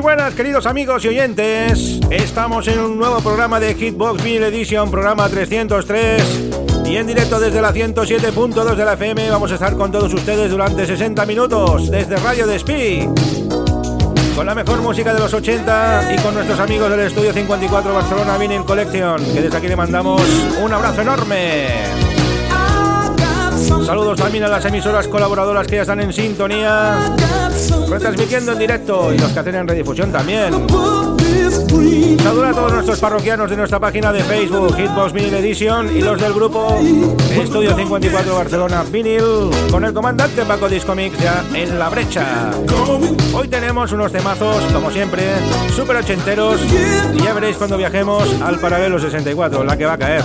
Buenas queridos amigos y oyentes, estamos en un nuevo programa de Hitbox Vinyl Edition, programa 303 y en directo desde la 107.2 de la FM vamos a estar con todos ustedes durante 60 minutos desde Radio Despí con la mejor música de los 80 y con nuestros amigos del Estudio 54 Barcelona Vinyl Collection que desde aquí le mandamos un abrazo enorme. Saludos también a las emisoras colaboradoras que ya están en sintonía, retransmitiendo en directo y los que hacen en redifusión también. Saludos a todos nuestros parroquianos de nuestra página de Facebook, Hitbox Vinyl Edition, y los del grupo Estudio 54 Barcelona Vinyl, con el comandante Paco Discomics ya en la brecha. Hoy tenemos unos temazos, como siempre, super ochenteros, y ya veréis cuando viajemos al paralelo 64, la que va a caer.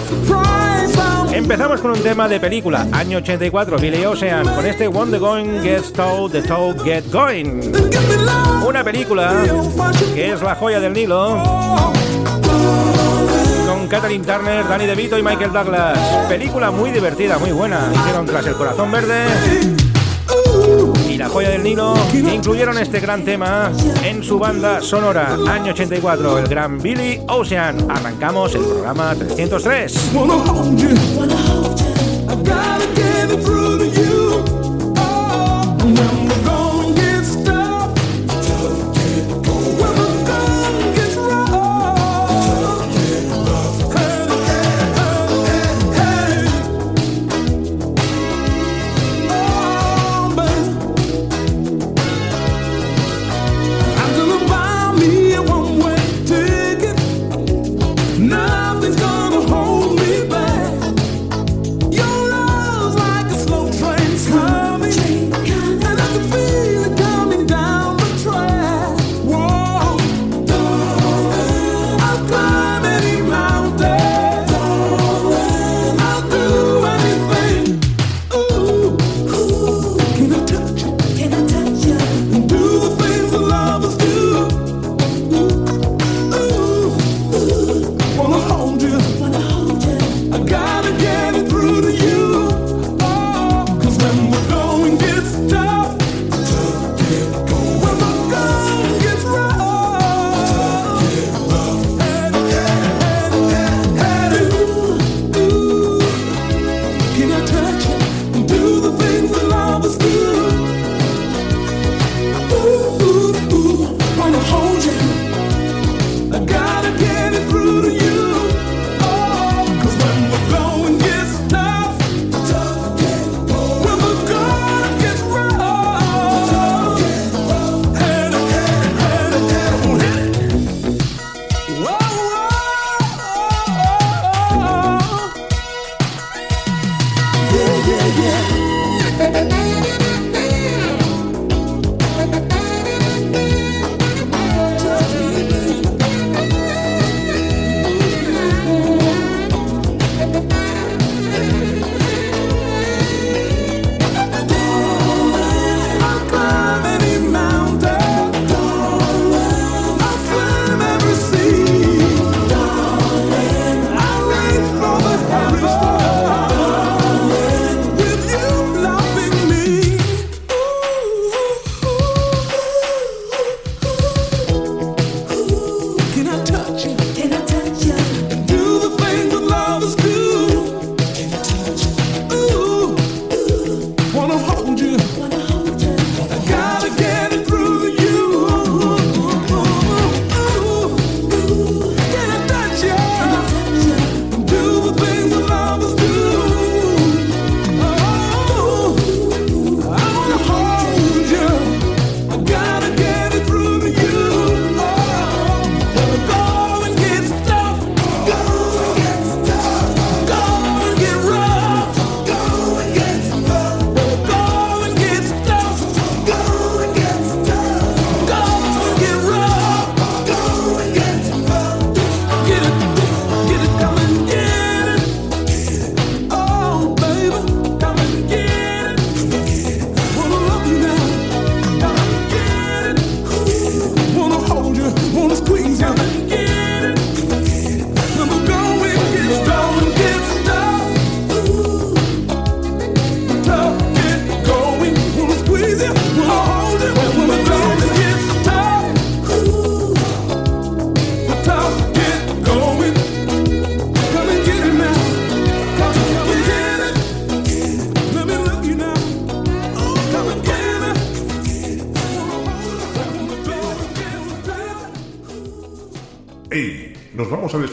Empezamos con un tema de película, año 84, Billy Ocean, con este When the Going Gets Told, the Told Get Going. Una película que es la joya del Nilo. Con Kathleen Turner, Danny DeVito y Michael Douglas. Película muy divertida, muy buena. Hicieron tras el corazón verde y la joya del Nilo incluyeron este gran tema en su banda sonora, año 84, el gran Billy Ocean. Arrancamos el programa 303.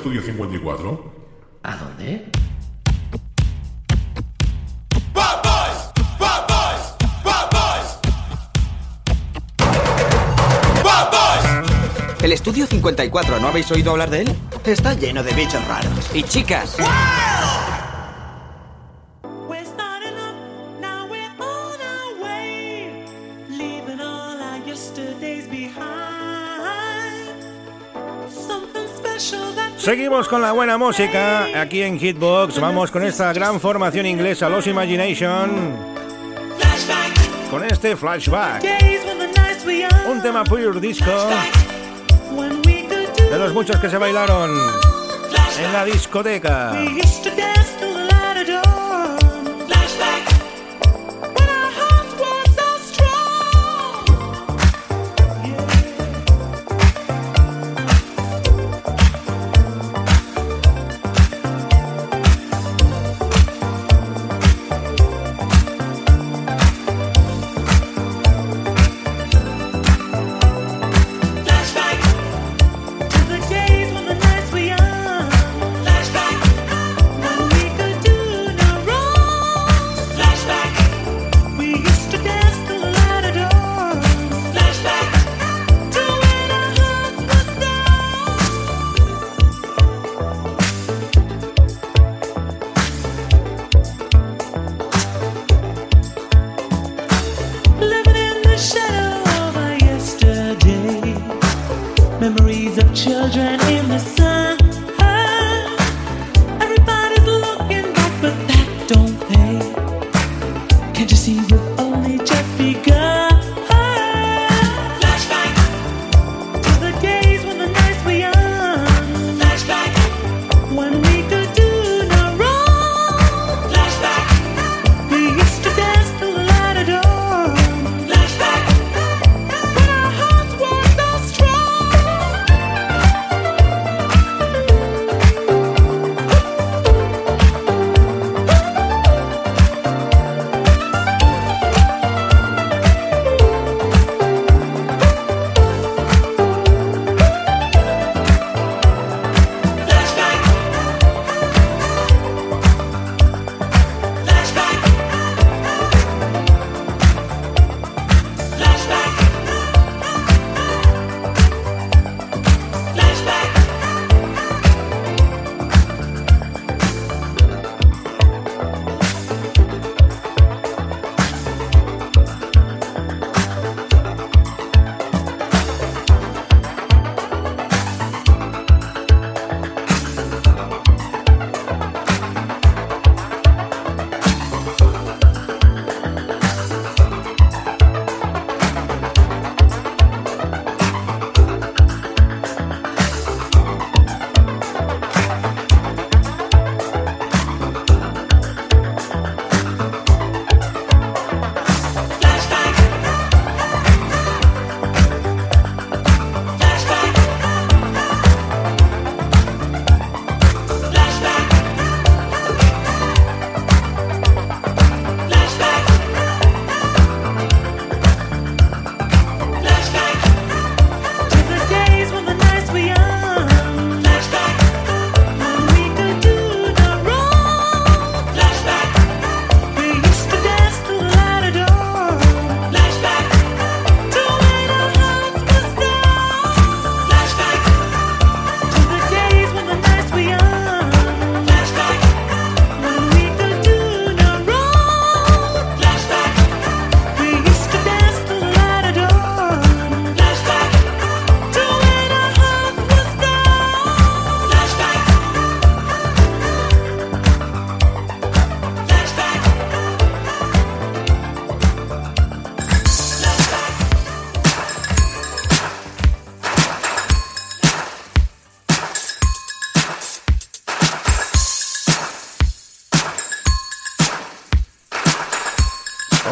Estudio 54? ¿A dónde? El estudio 54, ¿no habéis oído hablar de él? Está lleno de bichos raros. Y chicas. Seguimos con la buena música aquí en Hitbox. Vamos con esta gran formación inglesa, Los Imagination. Con este flashback. Un tema pure disco. De los muchos que se bailaron en la discoteca.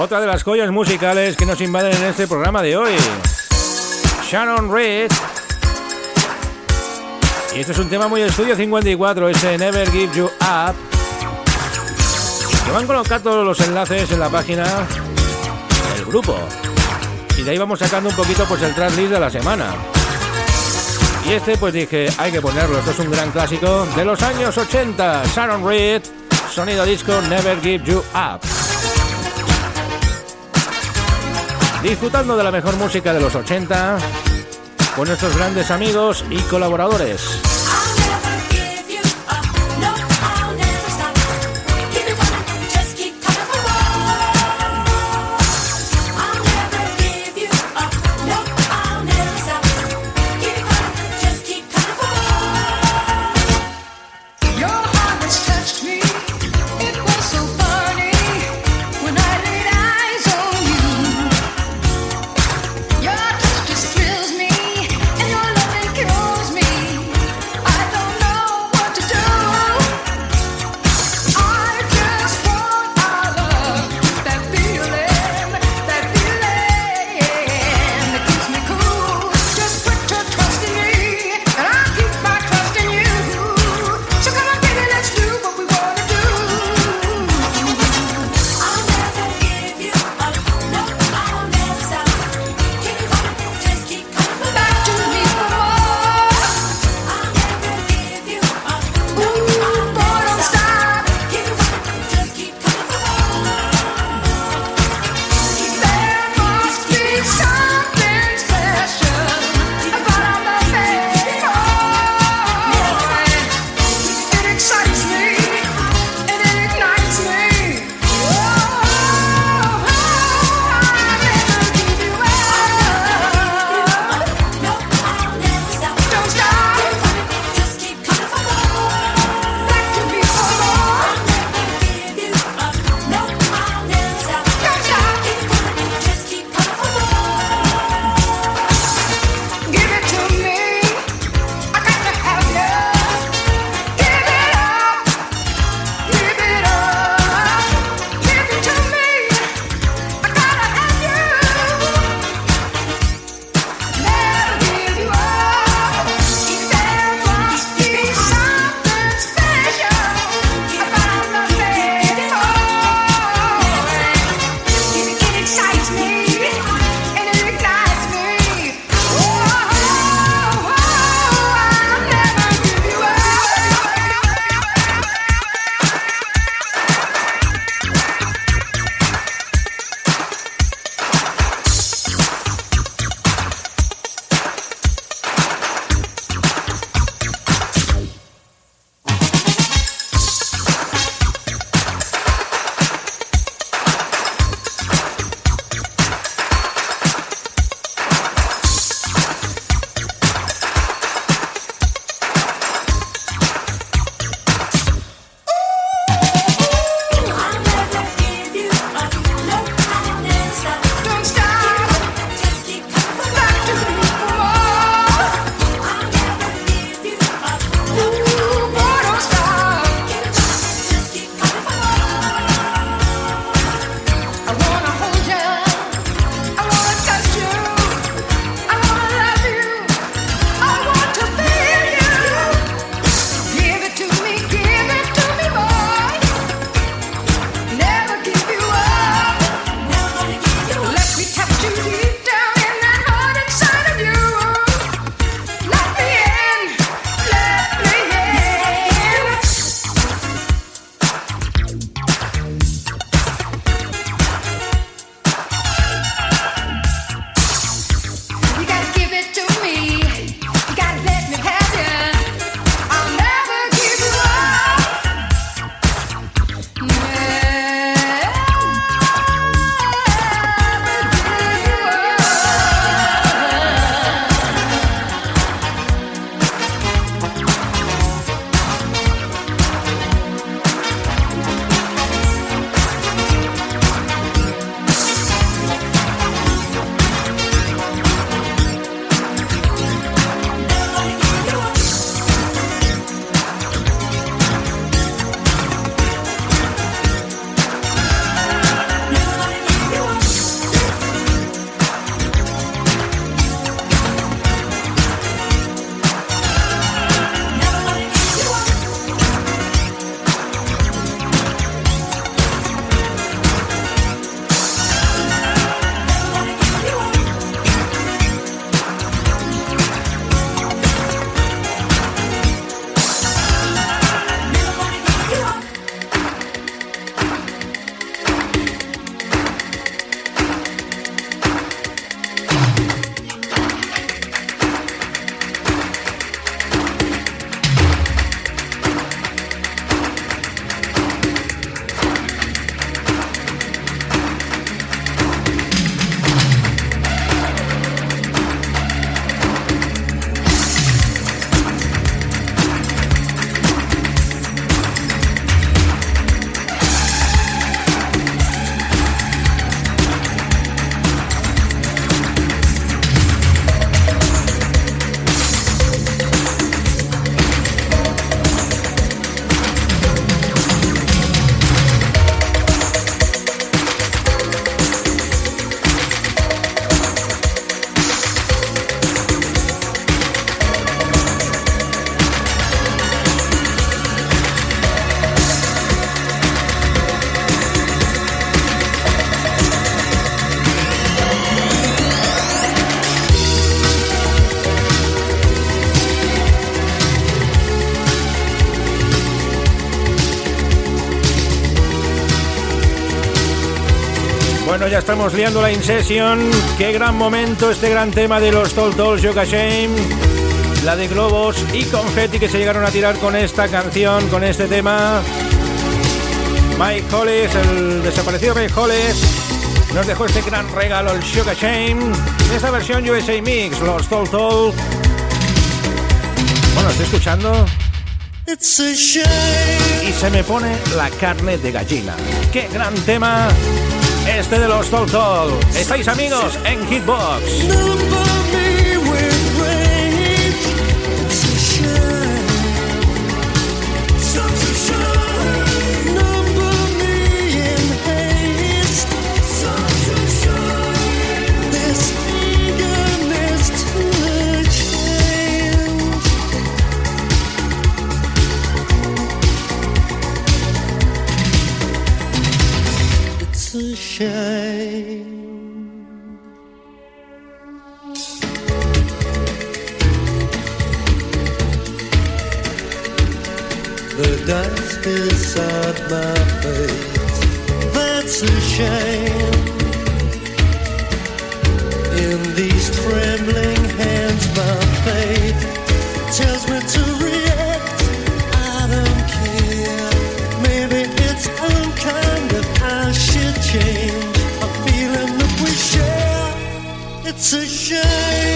Otra de las joyas musicales que nos invaden en este programa de hoy. Shannon Reed. Y este es un tema muy estudio 54, ese Never Give You Up. Que van a colocar todos los enlaces en la página del grupo. Y de ahí vamos sacando un poquito pues el tracklist de la semana. Y este pues dije, hay que ponerlo, esto es un gran clásico de los años 80, Sharon Reed, sonido disco Never Give You Up. Disfrutando de la mejor música de los 80 con nuestros grandes amigos y colaboradores. Ya estamos liando la Incession. Qué gran momento este gran tema de los Tall Tall Yoga Shame. La de globos y confetti que se llegaron a tirar con esta canción, con este tema. Mike Hollis, el desaparecido Mike Hollis, nos dejó este gran regalo, el Sugar Shame. En esta versión USA Mix, los Tall Tall. Bueno, estoy escuchando. Y se me pone la carne de gallina. ¡Qué gran tema! Este de los Tol Tol. Estáis amigos en Hitbox. at my face That's a shame. In these trembling hands my faith Tells me to react. I don't care. Maybe it's unkind that I should change. A feeling that we share. It's a shame.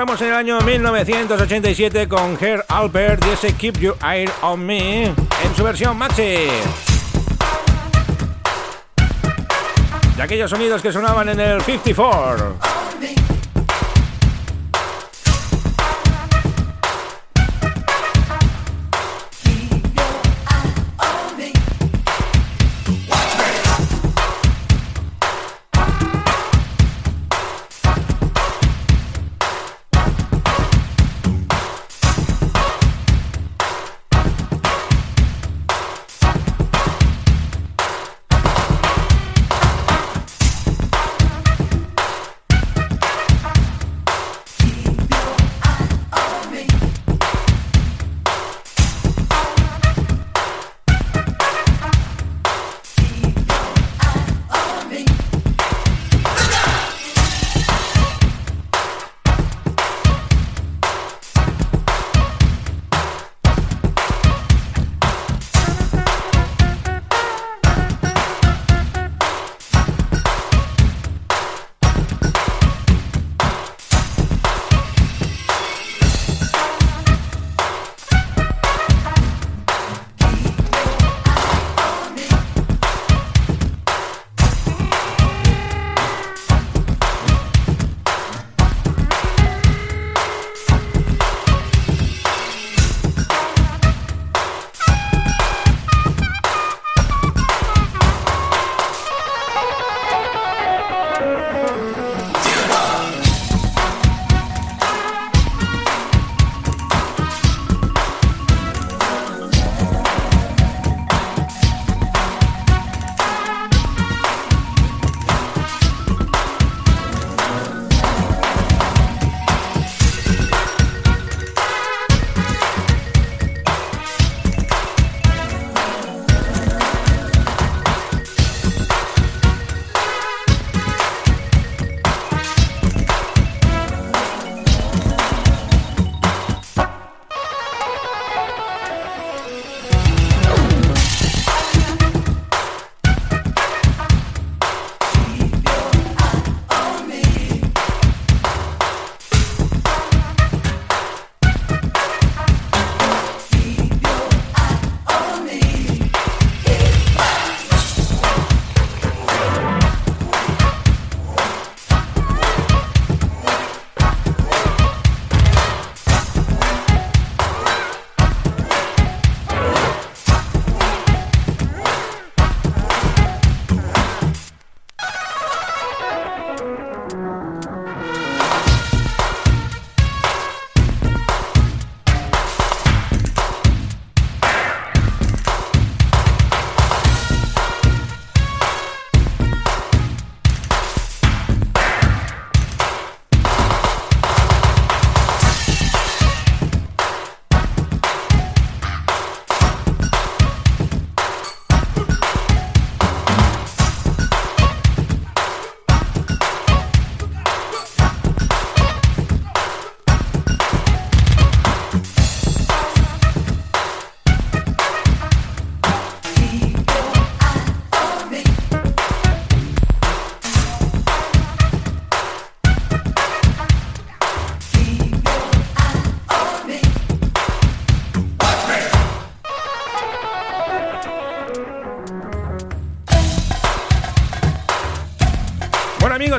Estamos en el año 1987 con Herr Alpert y ese Keep Your Eye on Me en su versión maxi. De aquellos sonidos que sonaban en el 54.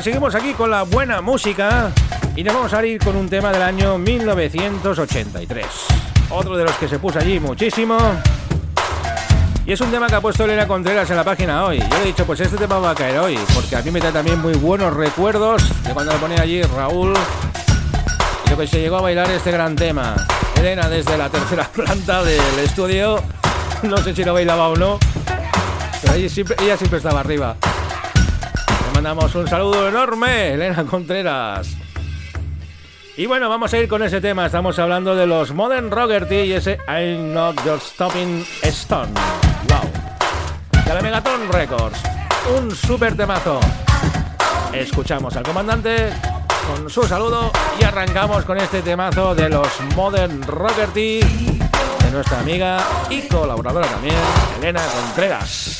Seguimos aquí con la buena música y nos vamos a ir con un tema del año 1983. Otro de los que se puso allí muchísimo. Y es un tema que ha puesto Elena Contreras en la página hoy. Yo le he dicho, pues este tema va a caer hoy, porque a mí me da también muy buenos recuerdos de cuando lo ponía allí Raúl y lo que se llegó a bailar este gran tema. Elena desde la tercera planta del estudio, no sé si lo bailaba o no, pero ella siempre, ella siempre estaba arriba. Mandamos un saludo enorme, Elena Contreras. Y bueno, vamos a ir con ese tema. Estamos hablando de los Modern Rogerty y ese I'm Not Just Stopping Stone. Wow. De la Megaton Records. Un super temazo. Escuchamos al comandante con su saludo y arrancamos con este temazo de los Modern Rogerty de nuestra amiga y colaboradora también, Elena Contreras.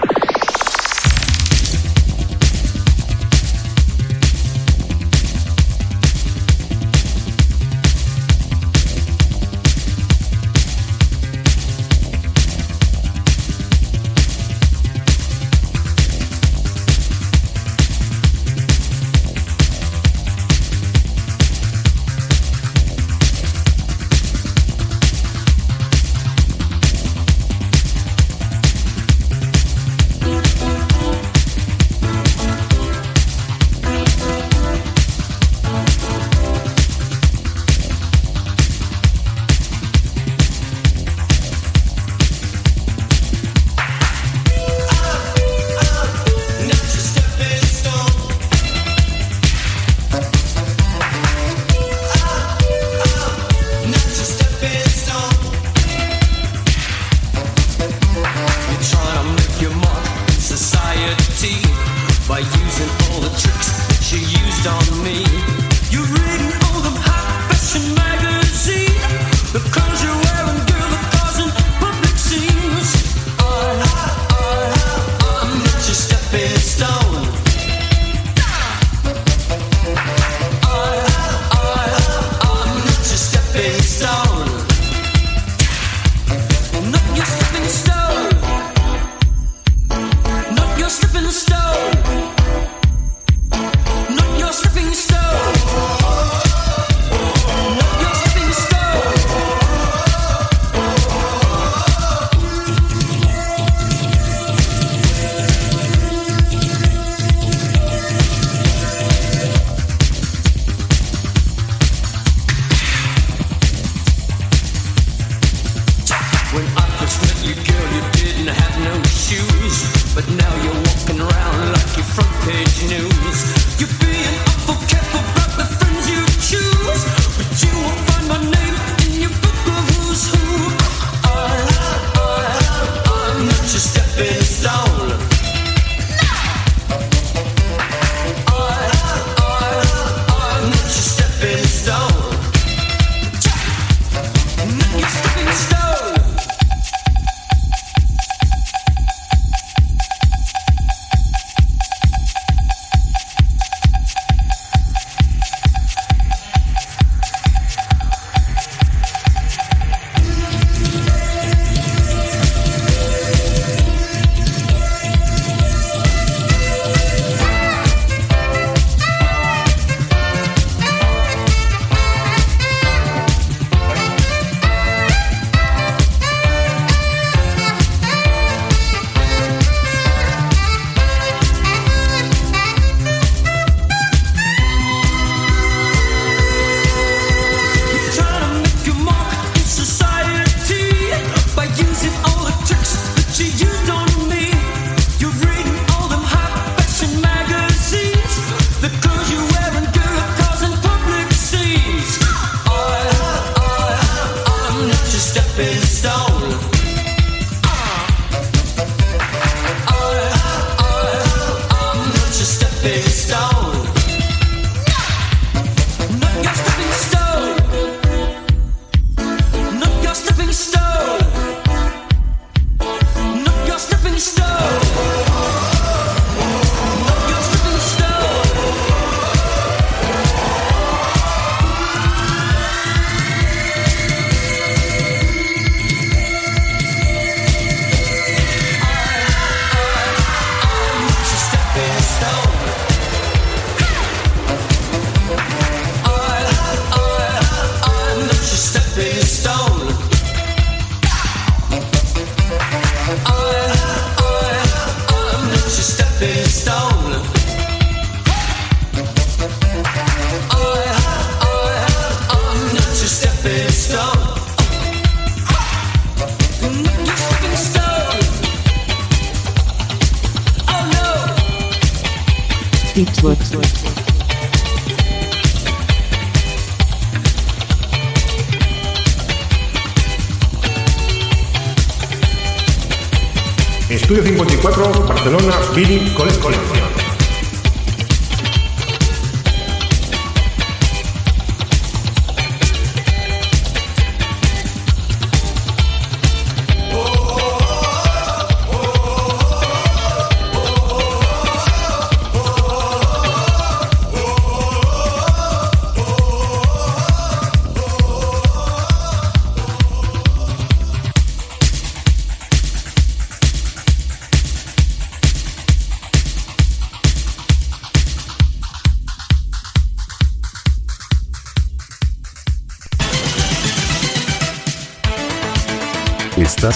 Estudio 54, Barcelona, Billy Collection.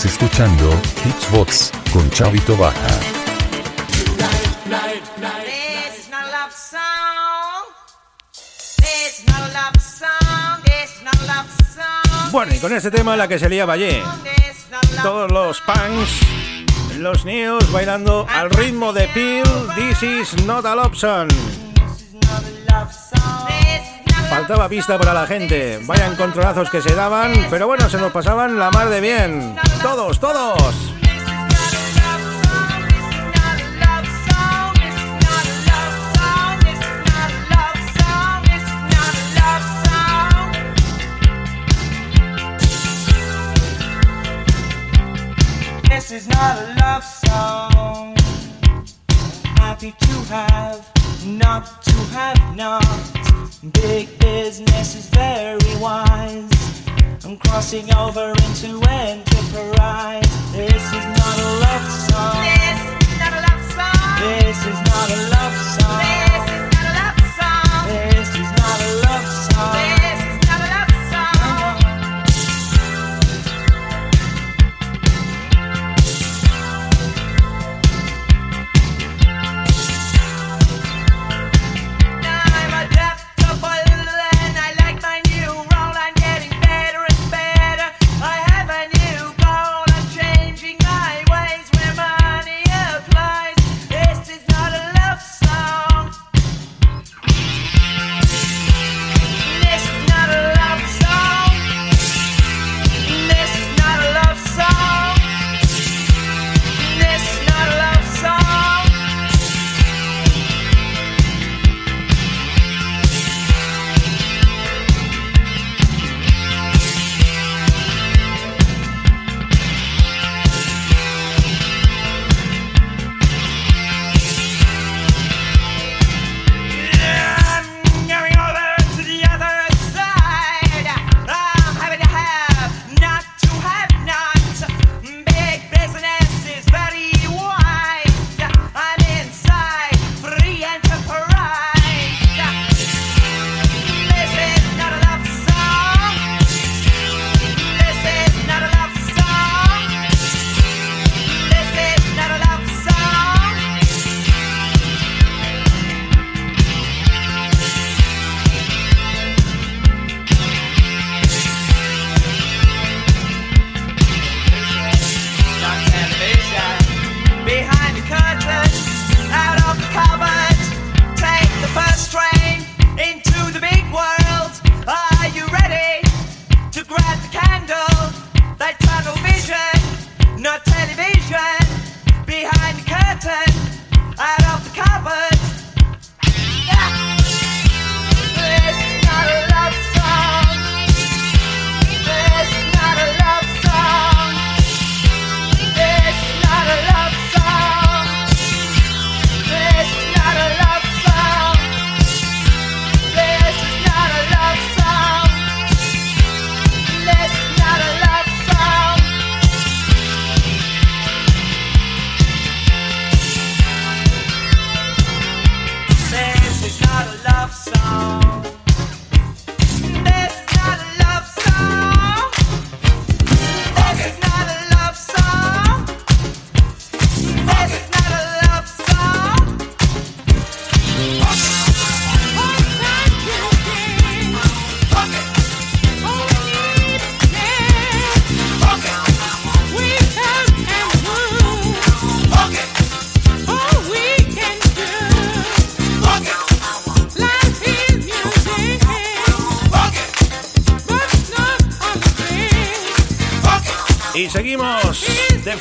Estás escuchando Hitsbox con Chavito Baja. Bueno, y con este tema la que se lía Valle. Todos los punks, los news bailando al ritmo de Peel, This is not a love song. Faltaba pista para la gente. Vaya encontronazos que se daban, pero bueno, se nos pasaban la mar de bien. Todos, todos. This is not a love song. Happy to have, not to have not. Big business is very wise. I'm crossing over into enterprise.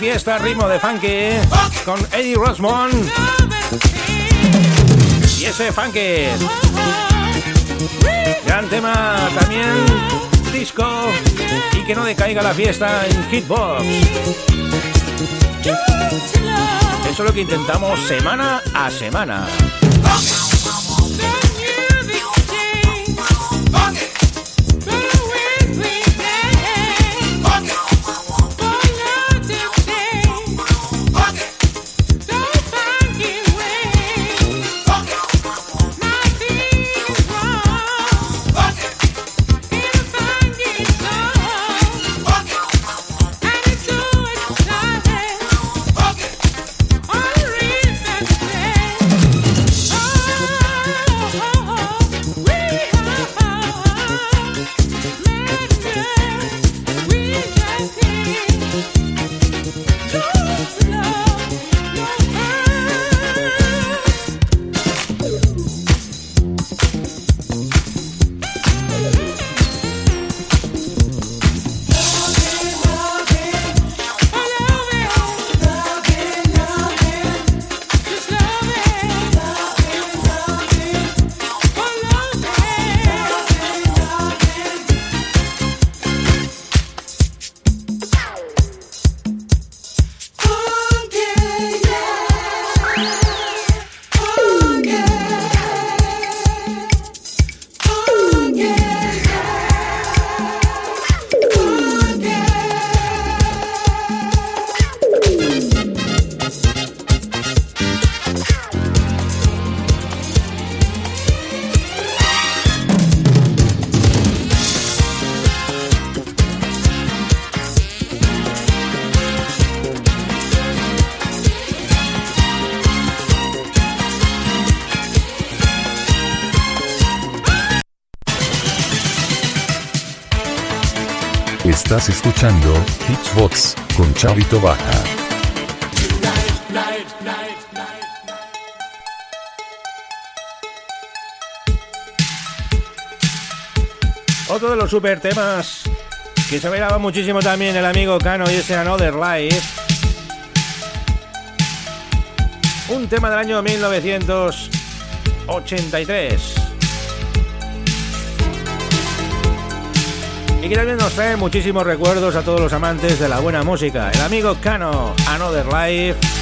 Fiesta, ritmo de funky con Eddie Rosmond y ese funky. Gran tema también disco y que no decaiga la fiesta en Hitbox. Eso es lo que intentamos semana a semana. Escuchando Hitsbox con Chavito Baja. Otro de los super temas que se bailaba muchísimo también el amigo Cano y ese Another Life. Un tema del año 1983. Y que nos trae muchísimos recuerdos a todos los amantes de la buena música. El amigo Cano, Another Life.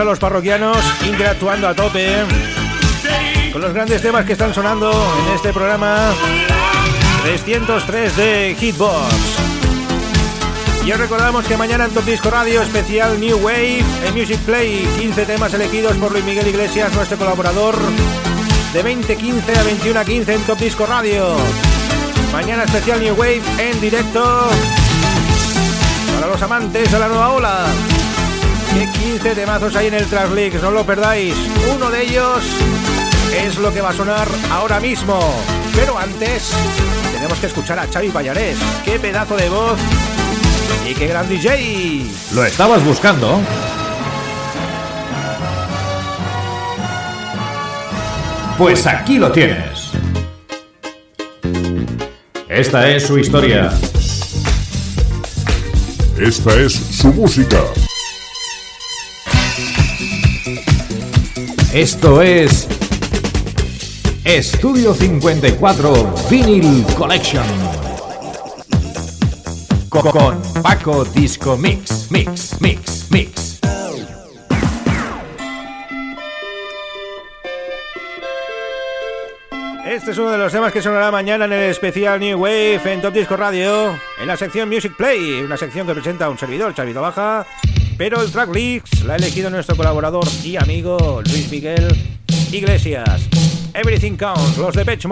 A los parroquianos interactuando a tope con los grandes temas que están sonando en este programa 303 de Hitbox. Y os recordamos que mañana en Top Disco Radio especial New Wave en Music Play, 15 temas elegidos por Luis Miguel Iglesias, nuestro colaborador, de 2015 a 21 a 15 en Top Disco Radio. Mañana especial New Wave en directo para los amantes de la nueva ola. Que 15 temazos hay en el Translix, no lo perdáis. Uno de ellos es lo que va a sonar ahora mismo. Pero antes tenemos que escuchar a Xavi Pallarés. ¡Qué pedazo de voz! ¡Y qué gran DJ! ¿Lo estabas buscando? Pues aquí lo tienes. Esta es su historia. Esta es su música. Esto es Estudio 54 Vinyl Collection. Con Paco Disco Mix, Mix, Mix, Mix. Este es uno de los temas que sonará mañana en el especial New Wave en Top Disco Radio, en la sección Music Play, una sección que presenta un servidor, Chavito Baja, pero el track leaks la ha elegido nuestro colaborador y amigo Luis Miguel Iglesias. Everything Counts, los de Pitch.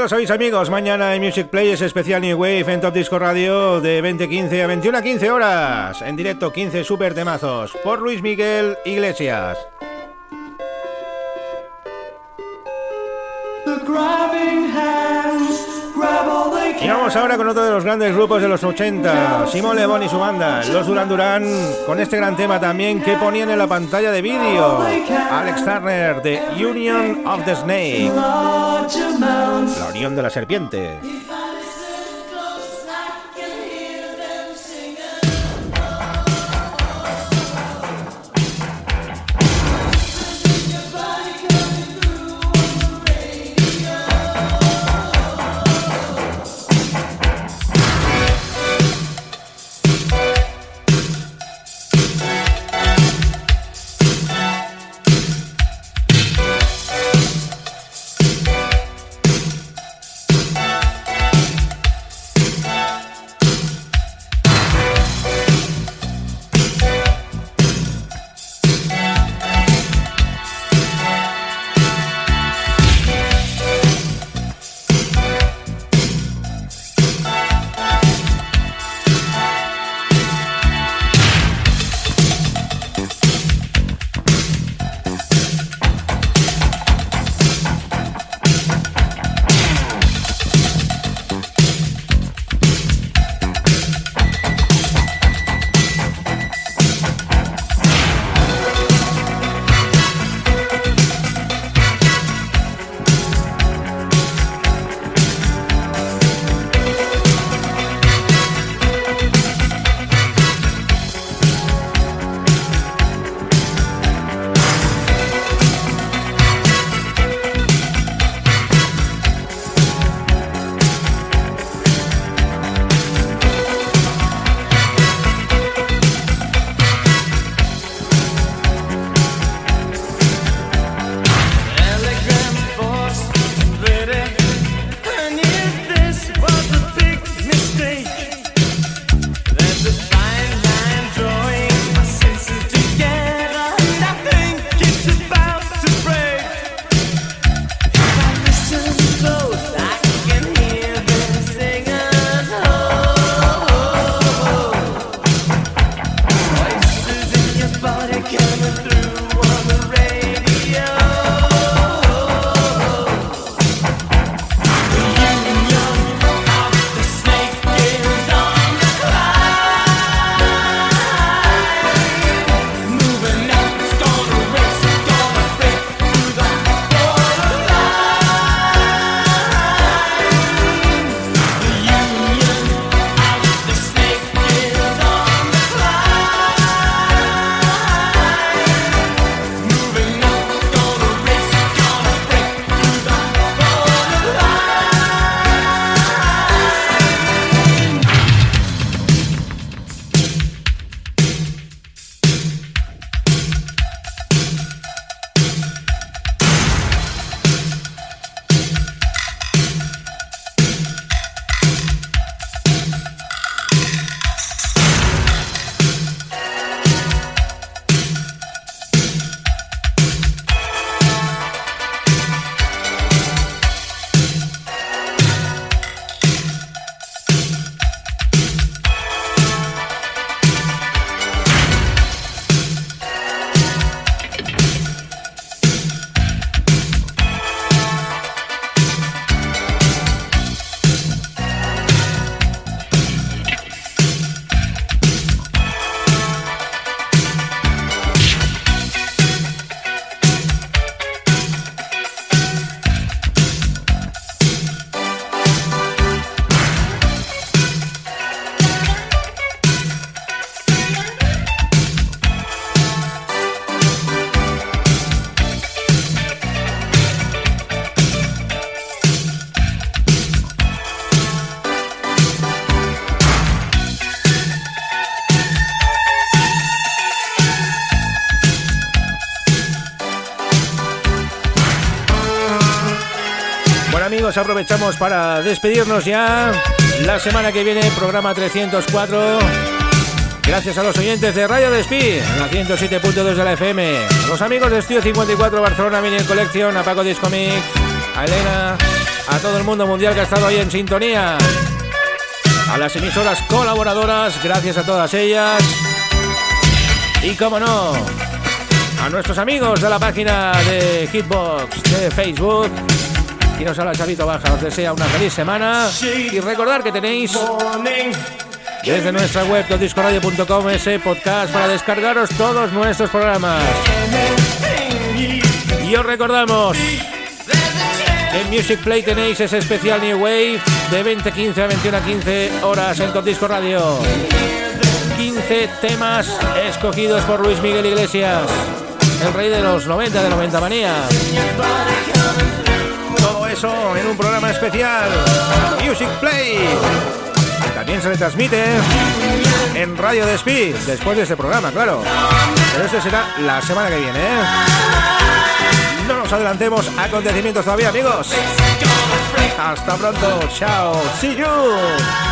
Lo sabéis amigos, mañana en Music Play es especial New Wave en Top Disco Radio de 20.15 a 21.15 horas. En directo 15 super temazos por Luis Miguel Iglesias. Vamos ahora con otro de los grandes grupos de los 80, Simon Le Bon y su banda, los Duran Duran, con este gran tema también que ponían en la pantalla de vídeo, Alex Turner de Union of the Snake, la unión de la serpiente. Aprovechamos para despedirnos ya. La semana que viene, programa 304. Gracias a los oyentes de Radio Despí, la 107.2 de la FM. A los amigos de Estudio 54 Barcelona Mini Collection, a Paco Discomics, a Elena, a todo el mundo mundial que ha estado ahí en sintonía. A las emisoras colaboradoras, gracias a todas ellas. Y como no, a nuestros amigos de la página de Hitbox de Facebook. Y nos habla Chavito Baja, os desea una feliz semana. Y recordar que tenéis desde nuestra web discoradio.com ese podcast para descargaros todos nuestros programas. Y os recordamos, en Music Play tenéis ese especial New Wave de 20.15 a 21.15 horas en Top Disco Radio. 15 temas escogidos por Luis Miguel Iglesias, el rey de los 90 de 90 manía. Eso en un programa especial, Music Play. También se le transmite en Radio Despí, después de este programa, claro. Pero este será la semana que viene, ¿eh? No nos adelantemos a acontecimientos todavía, amigos. Hasta pronto, chao, see you.